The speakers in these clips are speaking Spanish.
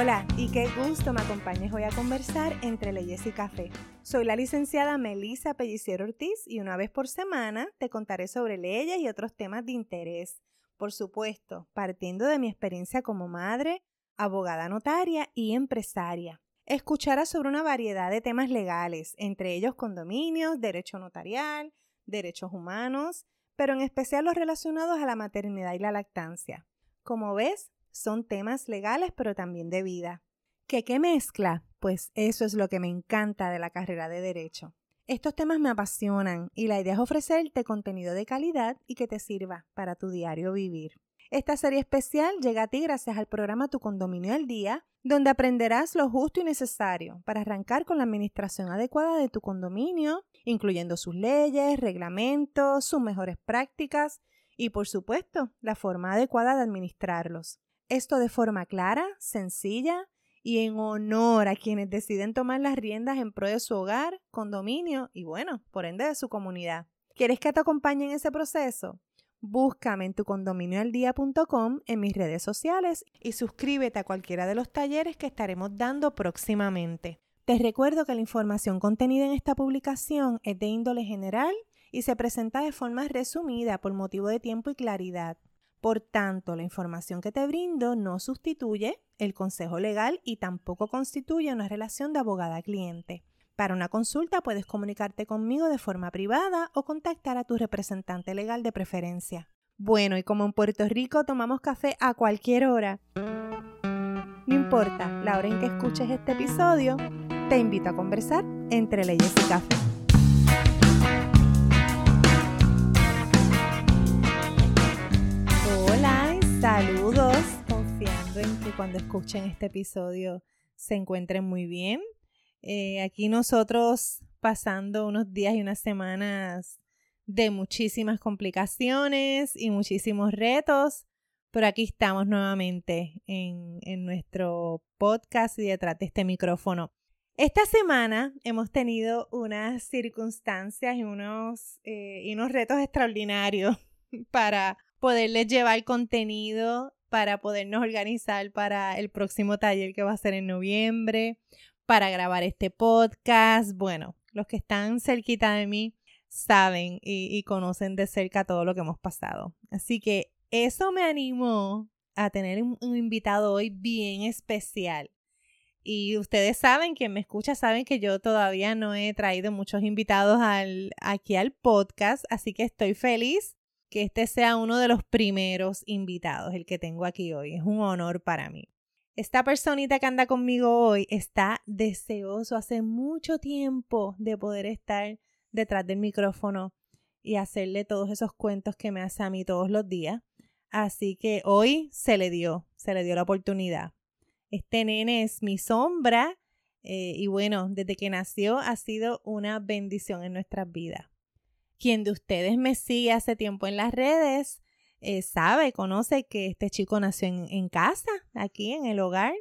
Hola y qué gusto me acompañes hoy a conversar entre leyes y café. Soy la licenciada Melissa Pelliciero Ortiz y una vez por semana te contaré sobre leyes y otros temas de interés. Por supuesto, partiendo de mi experiencia como madre, abogada notaria y empresaria. Escucharás sobre una variedad de temas legales, entre ellos condominios, derecho notarial, derechos humanos, pero en especial los relacionados a la maternidad y la lactancia. Como ves, son temas legales pero también de vida. ¿Qué qué mezcla? Pues eso es lo que me encanta de la carrera de derecho. Estos temas me apasionan y la idea es ofrecerte contenido de calidad y que te sirva para tu diario vivir. Esta serie especial llega a ti gracias al programa Tu Condominio al Día, donde aprenderás lo justo y necesario para arrancar con la administración adecuada de tu condominio, incluyendo sus leyes, reglamentos, sus mejores prácticas y, por supuesto, la forma adecuada de administrarlos. Esto de forma clara, sencilla y en honor a quienes deciden tomar las riendas en pro de su hogar, condominio y, bueno, por ende de su comunidad. ¿Quieres que te acompañe en ese proceso? Búscame en tu condominioaldía.com en mis redes sociales y suscríbete a cualquiera de los talleres que estaremos dando próximamente. Te recuerdo que la información contenida en esta publicación es de índole general y se presenta de forma resumida por motivo de tiempo y claridad. Por tanto, la información que te brindo no sustituye el consejo legal y tampoco constituye una relación de abogada-cliente. Para una consulta puedes comunicarte conmigo de forma privada o contactar a tu representante legal de preferencia. Bueno, y como en Puerto Rico tomamos café a cualquier hora, no importa la hora en que escuches este episodio, te invito a conversar entre leyes y café. Que cuando escuchen este episodio se encuentren muy bien. Eh, aquí nosotros pasando unos días y unas semanas de muchísimas complicaciones y muchísimos retos, pero aquí estamos nuevamente en, en nuestro podcast y detrás de este micrófono. Esta semana hemos tenido unas circunstancias y unos, eh, y unos retos extraordinarios para poderles llevar contenido para podernos organizar para el próximo taller que va a ser en noviembre, para grabar este podcast. Bueno, los que están cerquita de mí saben y, conocen de cerca todo lo que hemos pasado. Así que eso me animó a tener un, invitado hoy bien especial. Y ustedes saben, quien me escucha saben que yo todavía no he traído muchos invitados al, aquí al podcast, así que estoy feliz que este sea uno de los primeros invitados, el que tengo aquí hoy. Es un honor para mí. Esta personita que anda conmigo hoy está deseoso hace mucho tiempo de poder estar detrás del micrófono y hacerle todos esos cuentos que me hace a mí todos los días. Así que hoy se le dio, se le dio la oportunidad. Este nene es mi sombra eh, y bueno, desde que nació ha sido una bendición en nuestras vidas. Quien de ustedes me sigue hace tiempo en las redes eh, sabe, conoce que este chico nació en, casa, aquí en el hogar,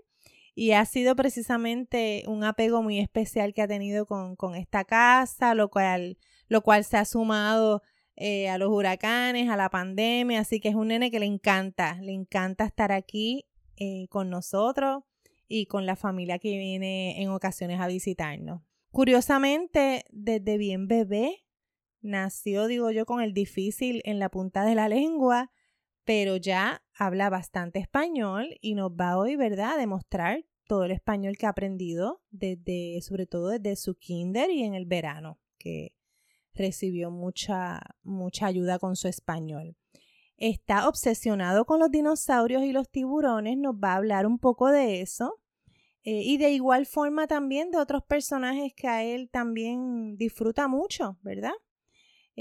y ha sido precisamente un apego muy especial que ha tenido con, esta casa, lo cual, lo cual se ha sumado eh, a los huracanes, a la pandemia, así que es un nene que le encanta, le encanta estar aquí eh, con nosotros y con la familia que viene en ocasiones a visitarnos. Curiosamente, desde bien bebé, nació, digo yo, con el difícil en la punta de la lengua, pero ya habla bastante español y nos va hoy, ¿verdad?, a demostrar todo el español que ha aprendido desde, sobre todo desde su kinder y en el verano, que recibió mucha, mucha ayuda con su español. Está obsesionado con los dinosaurios y los tiburones, nos va a hablar un poco de eso. Eh, y de igual forma también de otros personajes que a él también disfruta mucho, ¿verdad?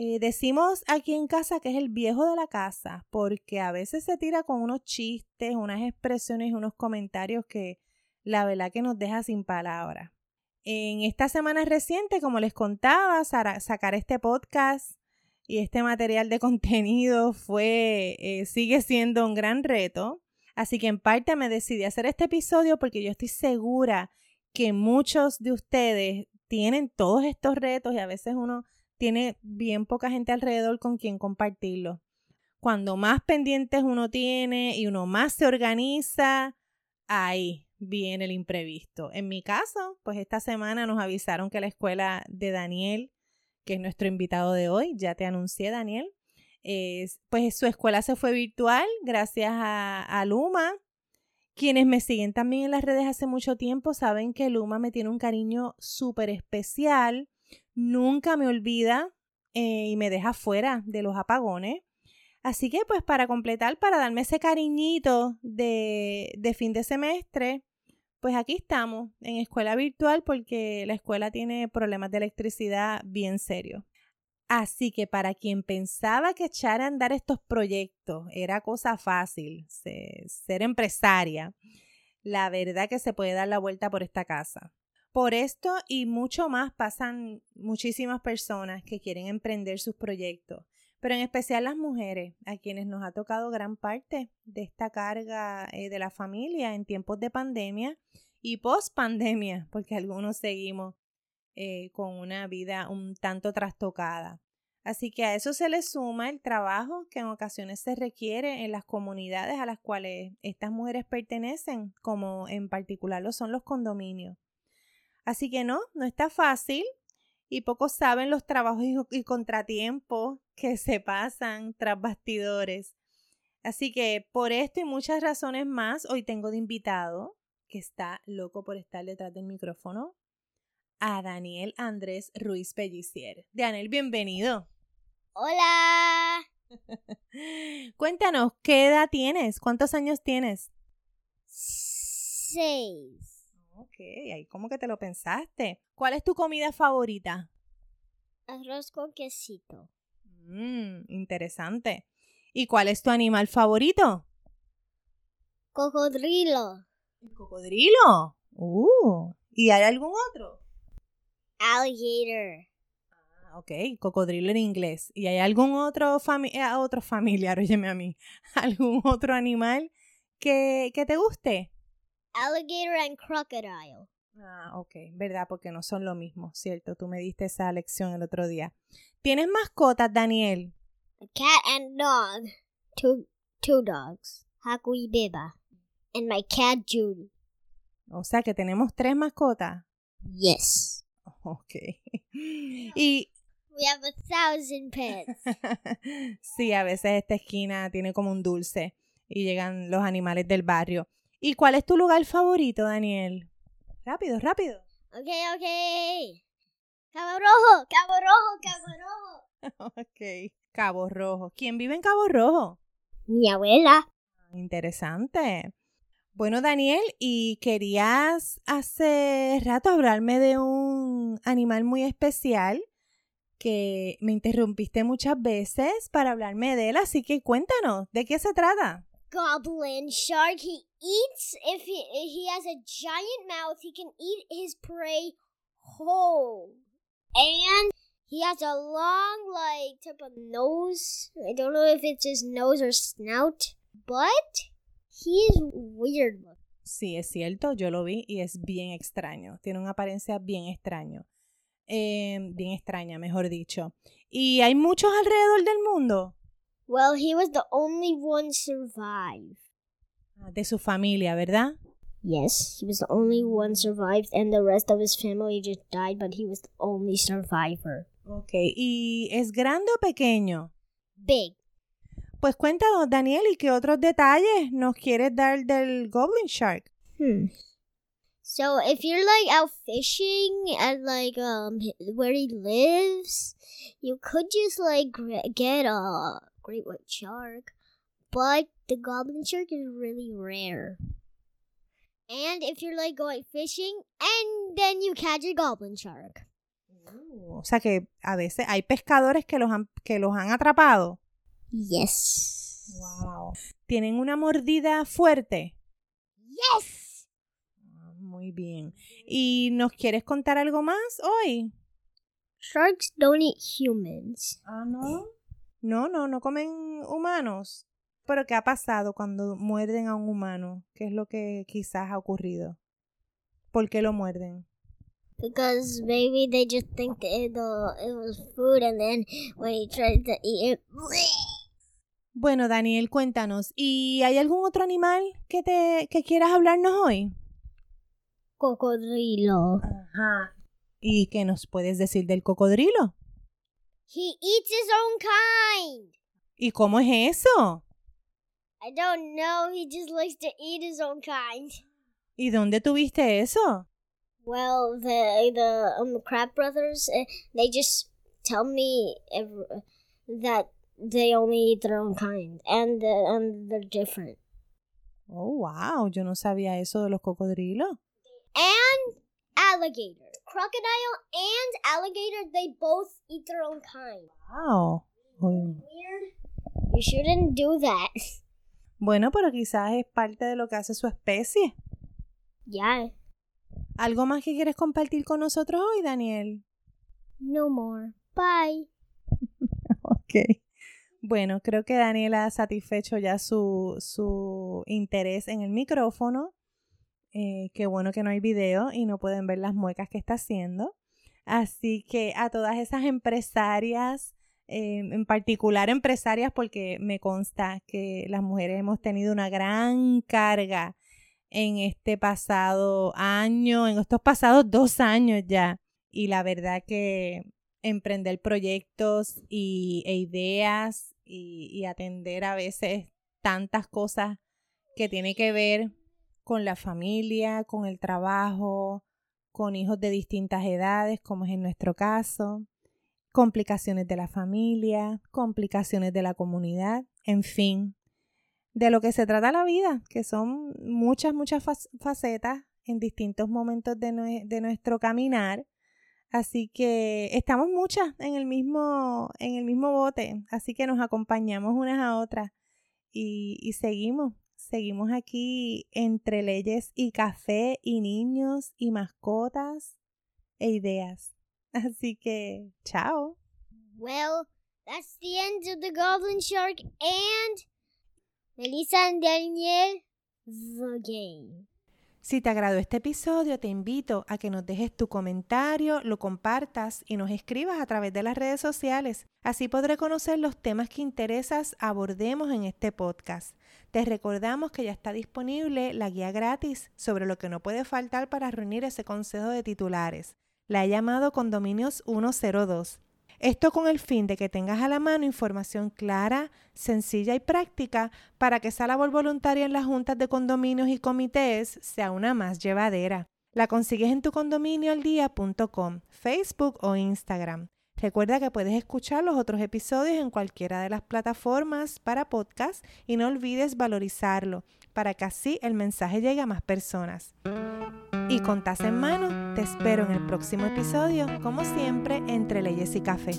Eh, decimos aquí en casa que es el viejo de la casa, porque a veces se tira con unos chistes, unas expresiones, unos comentarios que la verdad que nos deja sin palabras. En esta semana reciente, como les contaba, sacar este podcast y este material de contenido fue, eh, sigue siendo un gran reto. Así que en parte me decidí hacer este episodio porque yo estoy segura que muchos de ustedes tienen todos estos retos y a veces uno tiene bien poca gente alrededor con quien compartirlo. Cuando más pendientes uno tiene y uno más se organiza, ahí, viene el imprevisto. En mi caso, pues esta semana nos avisaron que la escuela de Daniel, que es nuestro invitado de hoy, ya te anuncié, Daniel, pues su escuela se fue virtual gracias a, a Luma. Quienes me siguen también en las redes hace mucho tiempo saben que Luma me tiene un cariño súper especial. Nunca me olvida eh, y me deja fuera de los apagones. Así que pues para completar, para darme ese cariñito de, de fin de semestre, pues aquí estamos en escuela virtual porque la escuela tiene problemas de electricidad bien serios. Así que para quien pensaba que echar a andar estos proyectos era cosa fácil, ser empresaria, la verdad que se puede dar la vuelta por esta casa. Por esto y mucho más pasan muchísimas personas que quieren emprender sus proyectos, pero en especial las mujeres, a quienes nos ha tocado gran parte de esta carga eh, de la familia en tiempos de pandemia y post pandemia, porque algunos seguimos eh, con una vida un tanto trastocada. Así que a eso se le suma el trabajo que en ocasiones se requiere en las comunidades a las cuales estas mujeres pertenecen, como en particular lo son los condominios. Así que no, no está fácil y pocos saben los trabajos y contratiempos que se pasan tras bastidores. Así que por esto y muchas razones más, hoy tengo de invitado, que está loco por estar detrás del micrófono, a Daniel Andrés Ruiz Pellicier. Daniel, bienvenido. Hola. Cuéntanos, ¿qué edad tienes? ¿Cuántos años tienes? Seis. Ahí cómo que te lo pensaste. ¿Cuál es tu comida favorita? Arroz con quesito. Mmm, interesante. ¿Y cuál es tu animal favorito? Cocodrilo. ¿El cocodrilo? Uh, ¿y hay algún otro? Alligator. Ah, ok, cocodrilo en inglés. ¿Y hay algún otro, fami eh, otro familiar, óyeme a mí, algún otro animal que, que te guste? Alligator and crocodile. Ah, ok, verdad, porque no son lo mismo, ¿cierto? Tú me diste esa lección el otro día. ¿Tienes mascotas, Daniel? A cat and dog. Two, two dogs. Haku y Beba. And my cat Judy. O sea que tenemos tres mascotas. Yes. Ok. Y... We have a thousand pets. sí, a veces esta esquina tiene como un dulce y llegan los animales del barrio. ¿Y cuál es tu lugar favorito, Daniel? Rápido, rápido. Ok, ok. Cabo Rojo, Cabo Rojo, Cabo Rojo. ok, Cabo Rojo. ¿Quién vive en Cabo Rojo? Mi abuela. Interesante. Bueno, Daniel, y querías hace rato hablarme de un animal muy especial que me interrumpiste muchas veces para hablarme de él, así que cuéntanos, ¿de qué se trata? Goblin shark. He eats if he, he has a giant mouth, he can eat his prey whole. And he has a long, like, type of nose. I don't know if it's his nose or snout, but He weird. Sí, es cierto, yo lo vi y es bien extraño. Tiene una apariencia bien extraño. Em, bien extraña, mejor dicho. ¿Y hay muchos alrededor del mundo? Well, he was the only one survive. Ah, de su familia, ¿verdad? Yes, he was the only one survived and the rest of his family just died, but he was the only survivor. Okay, ¿y es grande o pequeño? Big. Pues cuéntanos, Daniel, ¿y qué otros detalles nos quieres dar del Goblin Shark? Hmm. So if you're like out fishing at like um where he lives, you could just like get a great white shark, but the goblin shark is really rare. And if you're like going fishing and then you catch a goblin shark. Uh, o sea que a veces hay pescadores que los han, que los han atrapado. Yes. Wow. ¿Tienen una mordida fuerte? Yes. Ah, muy bien. ¿Y nos quieres contar algo más hoy? Sharks don't eat humans. Ah, no. No, no, no comen humanos. Pero ¿qué ha pasado cuando muerden a un humano? ¿Qué es lo que quizás ha ocurrido? ¿Por qué lo muerden? Because maybe they just think that it, it was food and then when he tried to eat it, Bueno, Daniel, cuéntanos, ¿y hay algún otro animal que te que quieras hablarnos hoy? cocodrilo. Ajá. ¿Y qué nos puedes decir del cocodrilo? He eats his own kind. ¿Y cómo es eso? I don't know. He just likes to eat his own kind. ¿Y dónde tuviste eso? Well, the the um, Crab Brothers, uh, they just tell me every, that they only eat their own kind, and uh, and they're different. Oh, wow, yo no sabía eso de los cocodrilos. And alligator, crocodile, and alligator, they both eat their own kind. Wow. Weird. You shouldn't do that. Bueno, pero quizás es parte de lo que hace su especie. Yeah. ¿Algo más que quieres compartir con nosotros hoy, Daniel? No more. Bye. Ok. Bueno, creo que Daniel ha satisfecho ya su, su interés en el micrófono. Eh, qué bueno que no hay video y no pueden ver las muecas que está haciendo. Así que a todas esas empresarias, eh, en particular empresarias, porque me consta que las mujeres hemos tenido una gran carga en este pasado año, en estos pasados dos años ya. Y la verdad que emprender proyectos y, e ideas y, y atender a veces tantas cosas que tiene que ver con la familia, con el trabajo, con hijos de distintas edades, como es en nuestro caso, complicaciones de la familia, complicaciones de la comunidad, en fin, de lo que se trata la vida, que son muchas, muchas facetas en distintos momentos de, nuestro caminar. Así que estamos muchas en el mismo, en el mismo bote, así que nos acompañamos unas a otras y seguimos, seguimos aquí entre leyes y café y niños y mascotas e ideas. Así que, chao. Well, that's the end of the Goblin Shark and Melissa and Daniel, the game. Si te agradó este episodio, te invito a que nos dejes tu comentario, lo compartas y nos escribas a través de las redes sociales. Así podré conocer los temas que interesas abordemos en este podcast. Te recordamos que ya está disponible la guía gratis sobre lo que no puede faltar para reunir ese consejo de titulares. La he llamado Condominios 102. Esto con el fin de que tengas a la mano información clara, sencilla y práctica para que esa labor voluntaria en las juntas de condominios y comités sea una más llevadera. La consigues en tu condominioaldía.com, Facebook o Instagram. Recuerda que puedes escuchar los otros episodios en cualquiera de las plataformas para podcast y no olvides valorizarlo para que así el mensaje llegue a más personas. Y con en mano, te espero en el próximo episodio, como siempre, entre leyes y café.